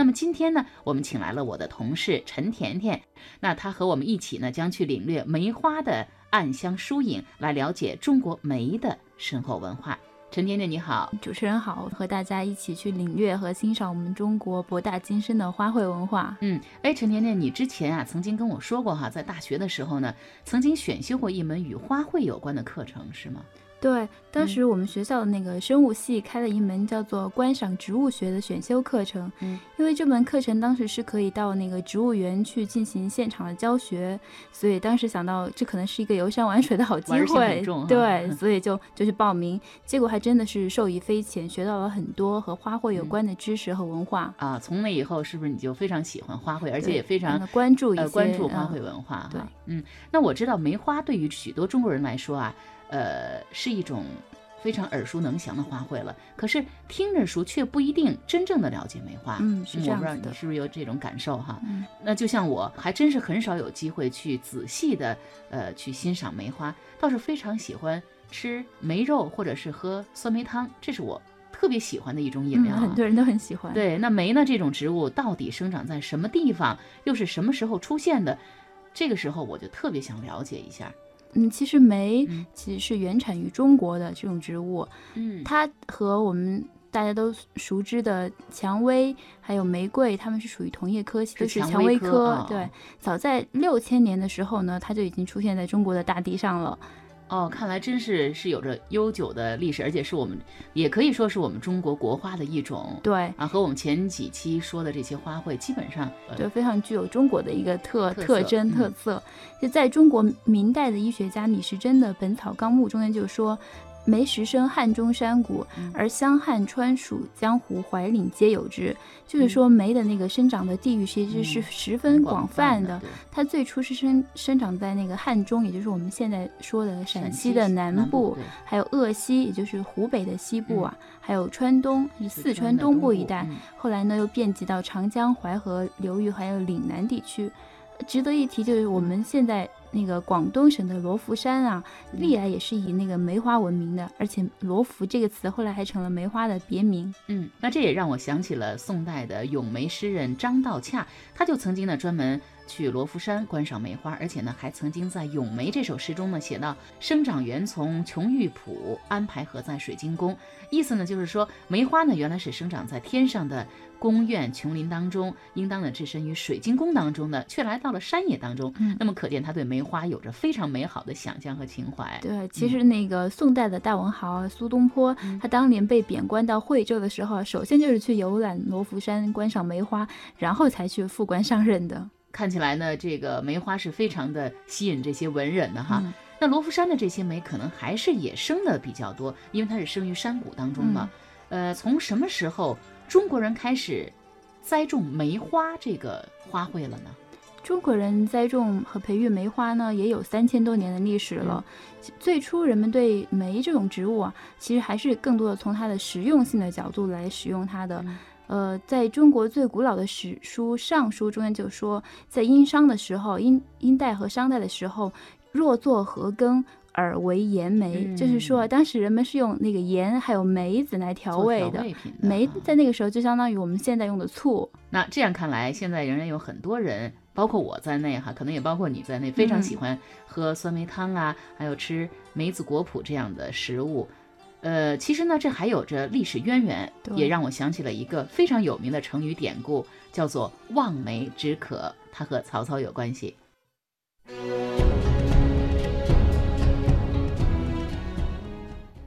那么今天呢，我们请来了我的同事陈甜甜，那她和我们一起呢，将去领略梅花的暗香疏影，来了解中国梅的深厚文化。陈甜甜你好，主持人好，和大家一起去领略和欣赏我们中国博大精深的花卉文化。嗯，哎，陈甜甜，你之前啊曾经跟我说过哈，在大学的时候呢，曾经选修过一门与花卉有关的课程，是吗？对，当时我们学校的那个生物系开了一门叫做观赏植物学的选修课程。嗯，因为这门课程当时是可以到那个植物园去进行现场的教学，所以当时想到这可能是一个游山玩水的好机会。对，所以就就去报名，结果还真的是受益匪浅，学到了很多和花卉有关的知识和文化。啊，从那以后是不是你就非常喜欢花卉，而且也非常关注一些关注花卉文化？对，嗯，那我知道梅花对于许多中国人来说啊。呃，是一种非常耳熟能详的花卉了。可是听着熟，却不一定真正的了解梅花。嗯，是这样我不知道你是不是有这种感受哈？嗯，那就像我，还真是很少有机会去仔细的呃去欣赏梅花，倒是非常喜欢吃梅肉或者是喝酸梅汤，这是我特别喜欢的一种饮料。很多人都很喜欢。对，那梅呢？这种植物到底生长在什么地方？又是什么时候出现的？这个时候我就特别想了解一下。嗯，其实梅其实是原产于中国的这种植物，嗯，它和我们大家都熟知的蔷薇还有玫瑰，它们是属于同叶科系，都是蔷薇科。对，早在六千年的时候呢，它就已经出现在中国的大地上了。哦，看来真是是有着悠久的历史，而且是我们也可以说是我们中国国花的一种。对啊，和我们前几期说的这些花卉基本上对非常具有中国的一个特特征特色。就在中国明代的医学家李时珍的《本草纲目》中间就说。梅石生汉中山谷，而湘汉川蜀江湖怀岭皆有之。就是说，梅的那个生长的地域其实是十分广泛的。它最初是生生长在那个汉中，也就是我们现在说的陕西的南部，还有鄂西，也就是湖北的西部啊，还有川东，是四川东部一带。后来呢，又遍及到长江、淮河流域，还有岭南地区。值得一提就是我们现在。那个广东省的罗浮山啊，历来也是以那个梅花闻名的，而且“罗浮”这个词后来还成了梅花的别名。嗯，那这也让我想起了宋代的咏梅诗人张道洽，他就曾经呢专门去罗浮山观赏梅花，而且呢还曾经在《咏梅》这首诗中呢写到：“生长原从琼玉浦，安排合在水晶宫。”意思呢就是说，梅花呢原来是生长在天上的。宫苑琼林当中，应当呢置身于水晶宫当中呢，却来到了山野当中。嗯，那么可见他对梅花有着非常美好的想象和情怀。对，其实那个宋代的大文豪苏东坡，他当年被贬官到惠州的时候，首先就是去游览罗浮山观赏梅花，然后才去复官上任的。看起来呢，这个梅花是非常的吸引这些文人的哈。那罗浮山的这些梅可能还是野生的比较多，因为它是生于山谷当中嘛。呃，从什么时候？中国人开始栽种梅花这个花卉了呢？中国人栽种和培育梅花呢，也有三千多年的历史了。最初人们对梅这种植物啊，其实还是更多的从它的实用性的角度来使用它的。呃，在中国最古老的史书《尚书》中间就说，在殷商的时候，殷殷代和商代的时候，若作禾羹。而为盐梅，就是说当时人们是用那个盐还有梅子来调味的。梅在那个时候就相当于我们现在用的醋。那这样看来，现在仍然有很多人，包括我在内哈，可能也包括你在内，非常喜欢喝酸梅汤啊，还有吃梅子果脯这样的食物。呃，其实呢，这还有着历史渊源，也让我想起了一个非常有名的成语典故，叫做望梅止渴，它和曹操有关系。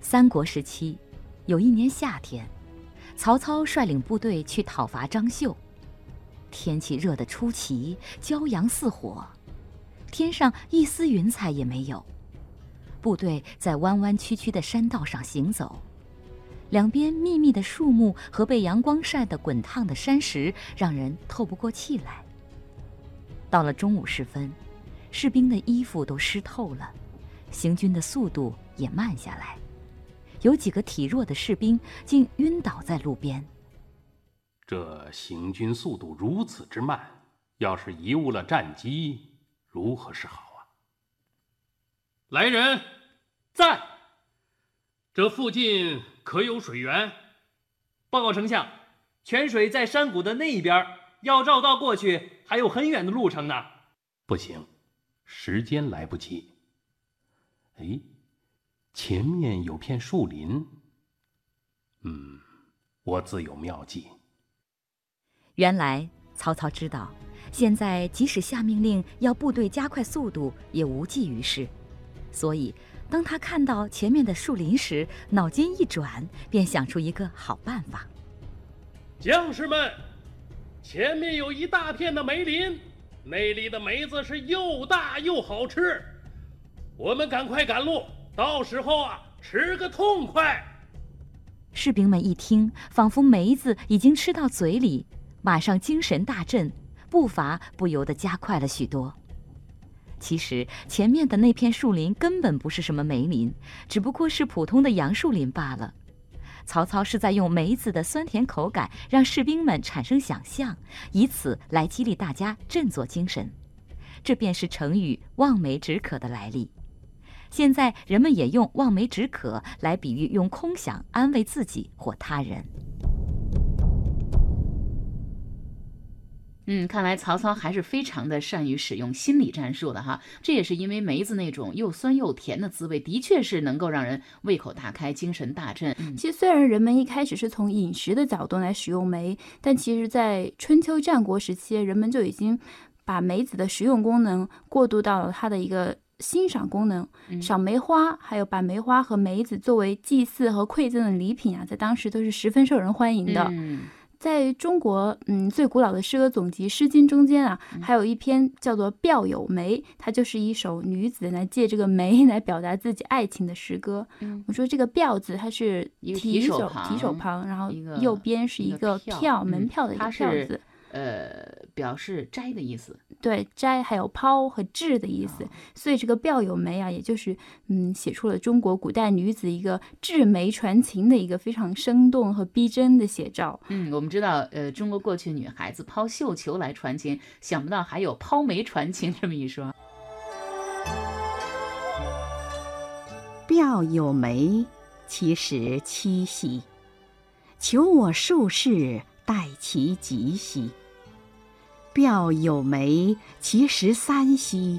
三国时期，有一年夏天，曹操率领部队去讨伐张绣。天气热得出奇，骄阳似火，天上一丝云彩也没有。部队在弯弯曲曲的山道上行走，两边密密的树木和被阳光晒得滚烫的山石，让人透不过气来。到了中午时分，士兵的衣服都湿透了，行军的速度也慢下来。有几个体弱的士兵竟晕倒在路边。这行军速度如此之慢，要是贻误了战机，如何是好？来人，在。这附近可有水源？报告丞相，泉水在山谷的那一边，要绕道过去还有很远的路程呢。不行，时间来不及。哎，前面有片树林。嗯，我自有妙计。原来曹操知道，现在即使下命令要部队加快速度，也无济于事，所以当他看到前面的树林时，脑筋一转，便想出一个好办法。将士们，前面有一大片的梅林，那里的梅子是又大又好吃，我们赶快赶路，到时候啊，吃个痛快。士兵们一听，仿佛梅子已经吃到嘴里，马上精神大振，步伐不由得加快了许多。其实前面的那片树林根本不是什么梅林，只不过是普通的杨树林罢了。曹操是在用梅子的酸甜口感让士兵们产生想象，以此来激励大家振作精神。这便是成语“望梅止渴”的来历。现在人们也用“望梅止渴”来比喻用空想安慰自己或他人。嗯，看来曹操还是非常的善于使用心理战术的哈。这也是因为梅子那种又酸又甜的滋味，的确是能够让人胃口大开、精神大振。其实虽然人们一开始是从饮食的角度来使用梅，但其实，在春秋战国时期，人们就已经把梅子的食用功能过渡到了它的一个欣赏功能，赏梅花，还有把梅花和梅子作为祭祀和馈赠的礼品啊，在当时都是十分受人欢迎的。在中国，嗯，最古老的诗歌总集《诗经》中间啊，还有一篇叫做《表有梅》，它就是一首女子来借这个梅来表达自己爱情的诗歌。我说这个“表”字，它是提手提手旁，然后右边是一个票门票的一个票字。呃，表示摘的意思，对，摘还有抛和掷的意思，所以这个表有梅啊，也就是嗯，写出了中国古代女子一个掷梅传情的一个非常生动和逼真的写照。嗯，我们知道，呃，中国过去女孩子抛绣球来传情，想不到还有抛梅传情这么一说。表有梅，其实七夕，求我数世待其吉兮。表有梅，其实三兮，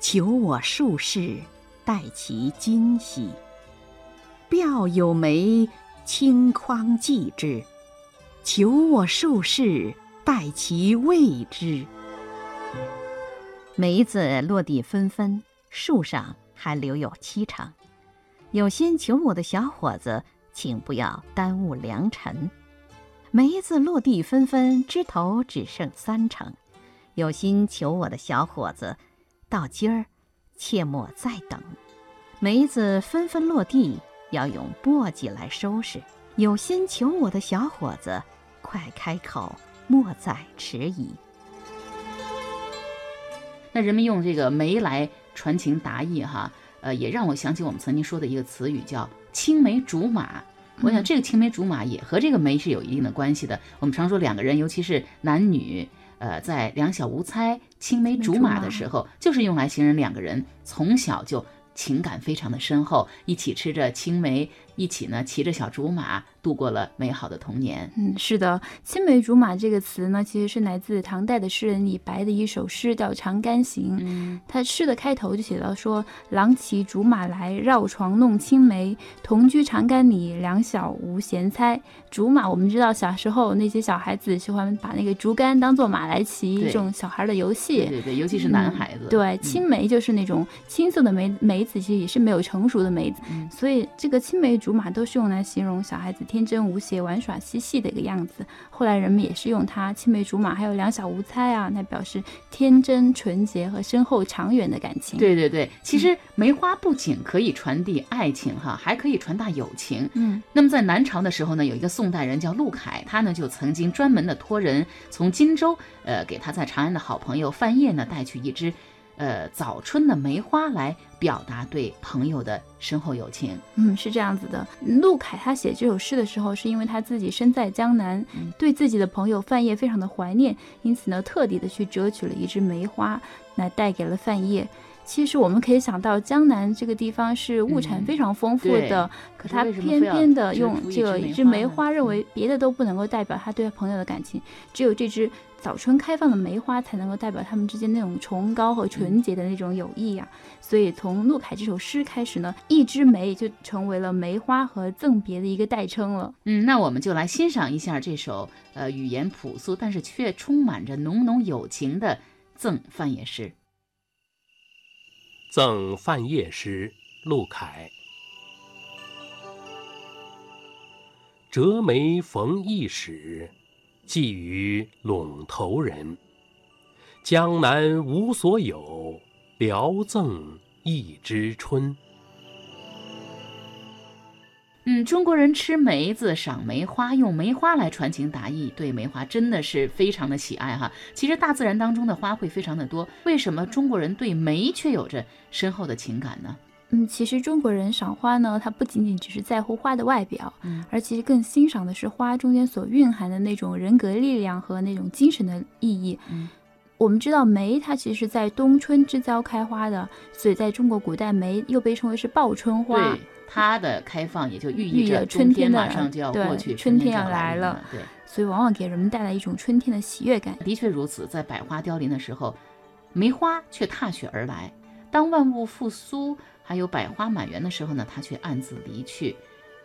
求我数世待其今兮。表有梅，清匡继之，求我数世待其未之。梅子落地纷纷，树上还留有七成。有心求我的小伙子，请不要耽误良辰。梅子落地纷纷，枝头只剩三成。有心求我的小伙子，到今儿切莫再等。梅子纷纷落地，要用簸箕来收拾。有心求我的小伙子，快开口，莫再迟疑。那人们用这个梅来传情达意，哈，呃，也让我想起我们曾经说的一个词语，叫青梅竹马。我想这个青梅竹马也和这个梅是有一定的关系的。我们常说两个人，尤其是男女，呃，在两小无猜、青梅竹马的时候，就是用来形容两个人从小就情感非常的深厚，一起吃着青梅，一起呢骑着小竹马。度过了美好的童年。嗯，是的，“青梅竹马”这个词呢，其实是来自唐代的诗人李白的一首诗，叫《长干行》。嗯，他诗的开头就写到说：“郎骑竹马来，绕床弄青梅。同居长干里，两小无嫌猜。”竹马，我们知道小时候那些小孩子喜欢把那个竹竿当做马来骑，一种小孩的游戏。对对，尤其是男孩子。对，青梅就是那种青色的梅梅子，其实也是没有成熟的梅子。所以这个青梅竹马都是用来形容小孩子天。天真无邪、玩耍嬉戏的一个样子。后来人们也是用它“青梅竹马”还有“两小无猜”啊，来表示天真纯洁和深厚长远的感情。对对对，其实梅花不仅可以传递爱情哈，还可以传达友情。嗯，那么在南朝的时候呢，有一个宋代人叫陆凯，他呢就曾经专门的托人从荆州，呃，给他在长安的好朋友范晔呢带去一支。呃，早春的梅花来表达对朋友的深厚友情。嗯，是这样子的。陆凯他写这首诗的时候，是因为他自己身在江南，对自己的朋友范晔非常的怀念，因此呢，特地的去折取了一枝梅花，来带给了范晔。其实我们可以想到，江南这个地方是物产非常丰富的，嗯可他偏偏的用这一枝梅花，认为别的都不能够代表他对朋友的感情，只有这支早春开放的梅花才能够代表他们之间那种崇高和嗯纯洁的那种友谊呀、所以从陆凯这首诗开始呢，一枝梅就成为了梅花和赠别的一个代称了。嗯，那我们就来欣赏一下这首呃语言朴素，但是却充满着浓浓友情的《赠范晔诗》。赠范晔诗，陆凯。折梅逢驿使，寄与陇头人。江南无所有，聊赠一枝春。嗯，中国人吃梅子、赏梅花，用梅花来传情达意，对梅花真的是非常的喜爱哈。其实大自然当中的花卉非常的多，为什么中国人对梅却有着深厚的情感呢？嗯，其实中国人赏花呢，它不仅仅只是在乎花的外表，嗯而其实更欣赏的是花中间所蕴含的那种人格力量和那种精神的意义。嗯，我们知道梅它其实是在冬春之交开花的，所以在中国古代梅又被称为是报春花对。它的开放也就寓寓意着春天马上就要过去，春天要来了。对，所以往往给人们带来一种春天的喜悦感。的确如此，在百花凋零的时候，梅花却踏雪而来；当万物复苏，还有百花满园的时候呢，它却暗自离去。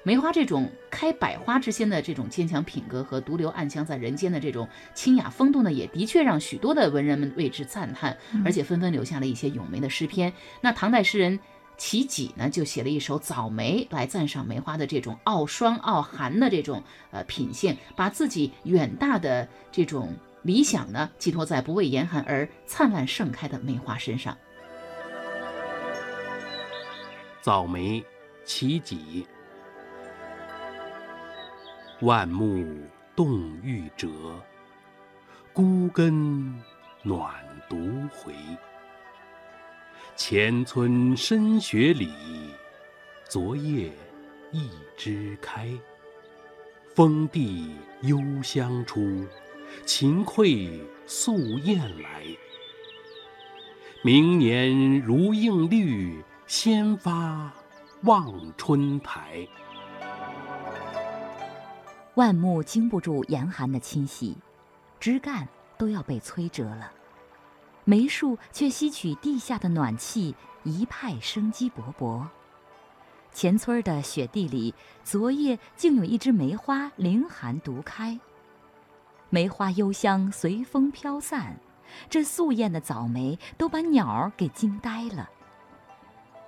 梅花这种开百花之先的这种坚强品格和独留暗香在人间的这种清雅风度呢，也的确让许多的文人们为之赞叹，而且纷纷留下了一些咏梅的诗篇。那唐代诗人齐己呢，就写了一首《早梅》来赞赏梅花的这种傲霜傲寒的这种呃品性，把自己远大的这种理想呢，寄托在不畏严寒而灿烂盛开的梅花身上。早梅，齐己。万木动欲折，孤根暖独回。前村深雪里，昨夜一枝开。风地幽香出，晴馈素燕来。明年如映绿，先发望春台。万木经不住严寒的侵袭，枝干都要被摧折了，梅树却吸取地下的暖气，一派生机勃勃。前村的雪地里，昨夜竟有一枝梅花凌寒独开。梅花幽香随风飘散，这素艳的早梅都把鸟儿给惊呆了。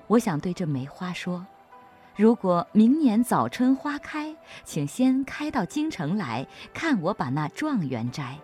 我想对这梅花说。如果明年早春花开，请先开到京城来看我把那状元摘。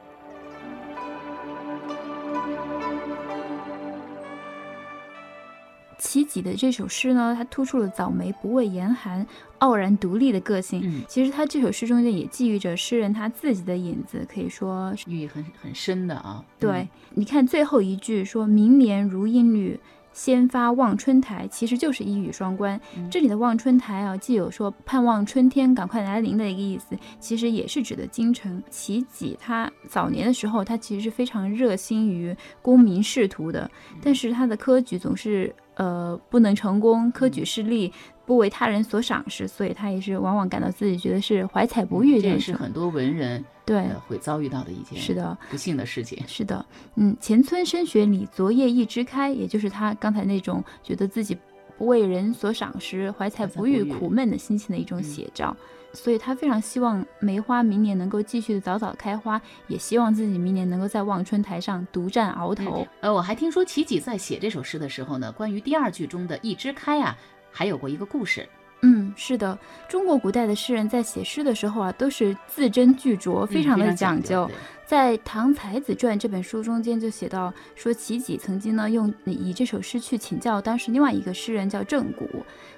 齐己的这首诗呢，它突出了早梅不畏严寒、傲然独立的个性。嗯其实他这首诗中间也寄予着诗人他自己的影子，可以说寓意很很深的啊。对。你看最后一句说“明年如阴绿，先发望春台”，其实就是一语双关。嗯这里的望春台啊，既有说盼望春天赶快来临的一个意思，其实也是指的京城。齐己他早年的时候，他其实是非常热心于功名仕途的，但是他的科举总是呃不能成功，科举失利。不为他人所赏识，所以他也是往往感到自己觉得是怀才不遇这也是很多文人对，呃会遭遇到的一件是的，不幸的事情。是的，嗯，前村深雪里，昨夜一枝开，也就是他刚才那种觉得自己不为人所赏识、怀才不遇、苦闷的心情的一种嗯写照。所以他非常希望梅花明年能够继续的早早开花，也希望自己明年能够在望春台上独占鳌头。呃，我还听说齐己在写这首诗的时候呢，关于第二句中的一枝开啊，还有过一个故事。嗯，是的，中国古代的诗人在写诗的时候啊，都是字斟句酌，非嗯常的讲讲究。对在《唐才子传》这本书中间就写到，说齐己曾经呢用以这首诗去请教当时另外一个诗人叫郑谷。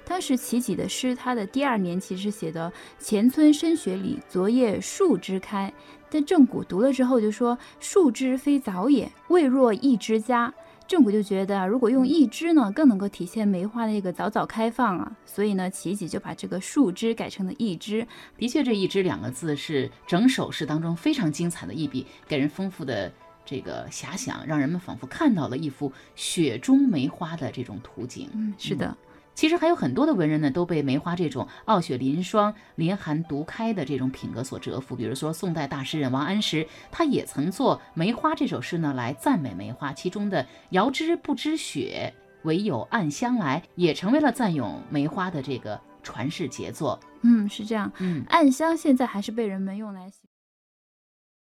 当时齐己的诗，他的第二年其实写的“前村深雪里，昨夜树枝开”，但郑谷读了之后就说：“树枝非早也，未若一枝佳。”郑谷就觉得啊，如果用一枝呢，更能够体现梅花的一个早早开放啊，所以呢，齐己就把这个树枝改成了一枝。的确，这一枝两个字是整首诗当中非常精彩的一笔，给人丰富的这个遐想，让人们仿佛看到了一幅雪中梅花的这种图景。嗯，是的。其实还有很多的文人呢，都被梅花这种傲雪凌霜、凌寒独开的这种品格所折服。比如说，宋代大诗人王安石，他也曾作《梅花》这首诗呢，来赞美梅花。其中的“遥知不知雪，唯有暗香来”也成为了赞咏梅花的这个传世杰作。嗯，是这样。嗯，暗香现在还是被人们用来。